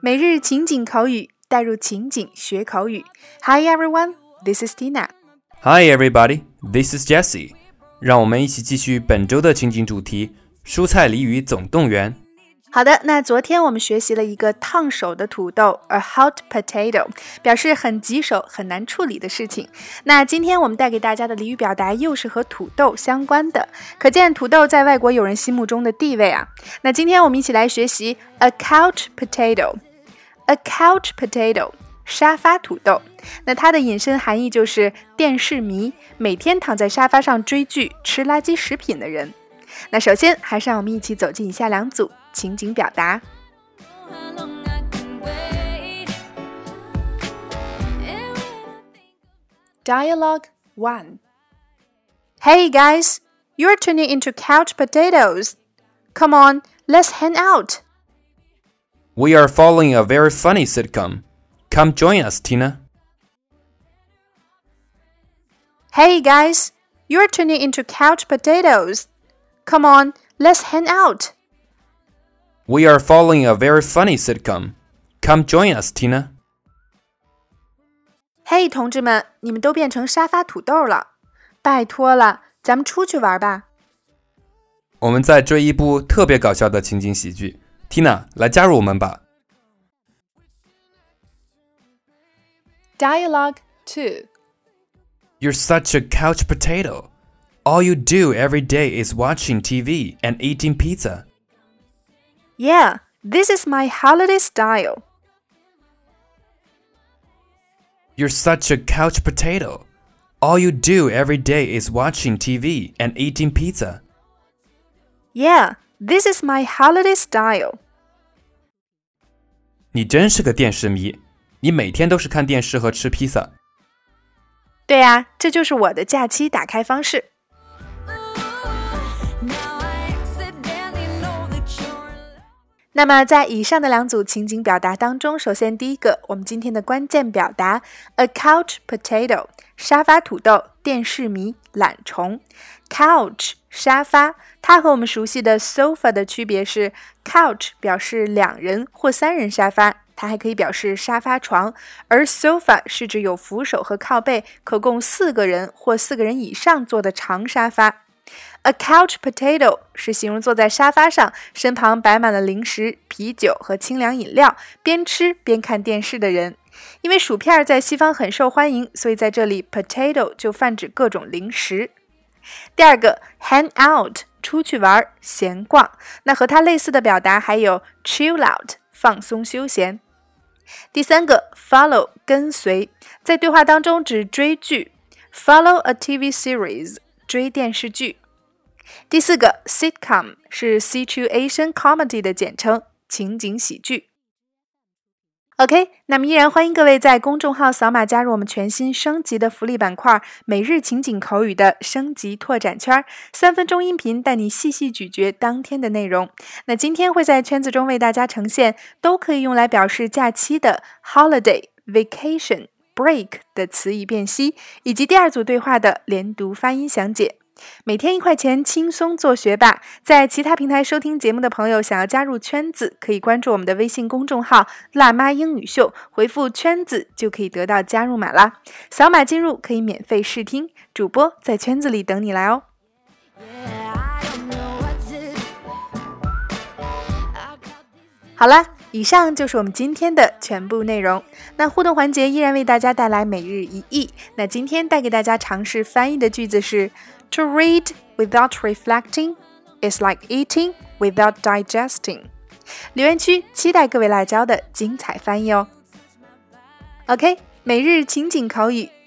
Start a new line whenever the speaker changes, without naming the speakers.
每日情景口语，带入情景学口语。Hi everyone, this is Tina.
Hi everybody, this is Jessie. 让我们一起继续本周的情景主题——蔬菜鲤鱼总动员。
好的，那昨天我们学习了一个烫手的土豆，a hot potato，表示很棘手、很难处理的事情。那今天我们带给大家的俚语表达又是和土豆相关的，可见土豆在外国友人心目中的地位啊。那今天我们一起来学习 a couch potato。A couch potato，沙发土豆。那它的引申含义就是电视迷，每天躺在沙发上追剧、吃垃圾食品的人。那首先还是让我们一起走进以下两组情景表达。Dialogue one. Hey guys, you're turning into couch potatoes. Come on, let's hang out.
We are following a very funny sitcom. Come join us, Tina.
Hey guys, you're turning into couch potatoes. Come on, let's hang out.
We are following a very funny sitcom. Come join us, Tina.
嘿，同志们，你们都变成沙发土豆了！拜托了，咱们出去玩吧。
我们在追一部特别搞笑的情景喜剧。Tina，来加入我们吧。
Dialogue two.
You're such a couch potato. All you do every day is watching TV and eating pizza.
Yeah, this is my holiday style.
You're such a couch potato. All you do every day is watching TV and eating pizza.
Yeah, this is my holiday style.
你真是个电视迷，你每天都是看电视和吃披萨。
对呀，这就是我的假期打开方式。 那么，在以上的两组情景表达当中，首先第一个，我们今天的关键表达，a couch potato，沙发土豆，电视迷，懒虫。couch 沙发，它和我们熟悉的 sofa 的区别是，couch 表示两人或三人沙发，它还可以表示沙发床，而 sofa 是指有扶手和靠背，可供四个人或四个人以上坐的长沙发。A couch potato 是形容坐在沙发上，身旁摆满了零食、啤酒和清凉饮料，边吃边看电视的人。因为薯片在西方很受欢迎，所以在这里 potato 就泛指各种零食。第二个，hang out，出去玩、闲逛。那和它类似的表达还有 chill out，放松休闲。第三个，follow，跟随，在对话当中指追剧，follow a TV series，追电视剧。第四个，sitcom 是 situation comedy 的简称，情景喜剧。OK，那么依然欢迎各位在公众号扫码加入我们全新升级的福利板块——每日情景口语的升级拓展圈，三分钟音频带你细细咀嚼当天的内容。那今天会在圈子中为大家呈现都可以用来表示假期的 holiday、vacation、break 的词义辨析，以及第二组对话的连读发音详解。每天一块钱，轻松做学霸。在其他平台收听节目的朋友，想要加入圈子，可以关注我们的微信公众号“辣妈英语秀”，回复“圈子”就可以得到加入码啦。扫码进入可以免费试听，主播在圈子里等你来哦。好啦，以上就是我们今天的全部内容。那互动环节依然为大家带来每日一译。那今天带给大家尝试翻译的句子是。To read without reflecting is like eating without digesting。留言区期待各位辣椒的精彩翻译哦。OK，每日情景口语，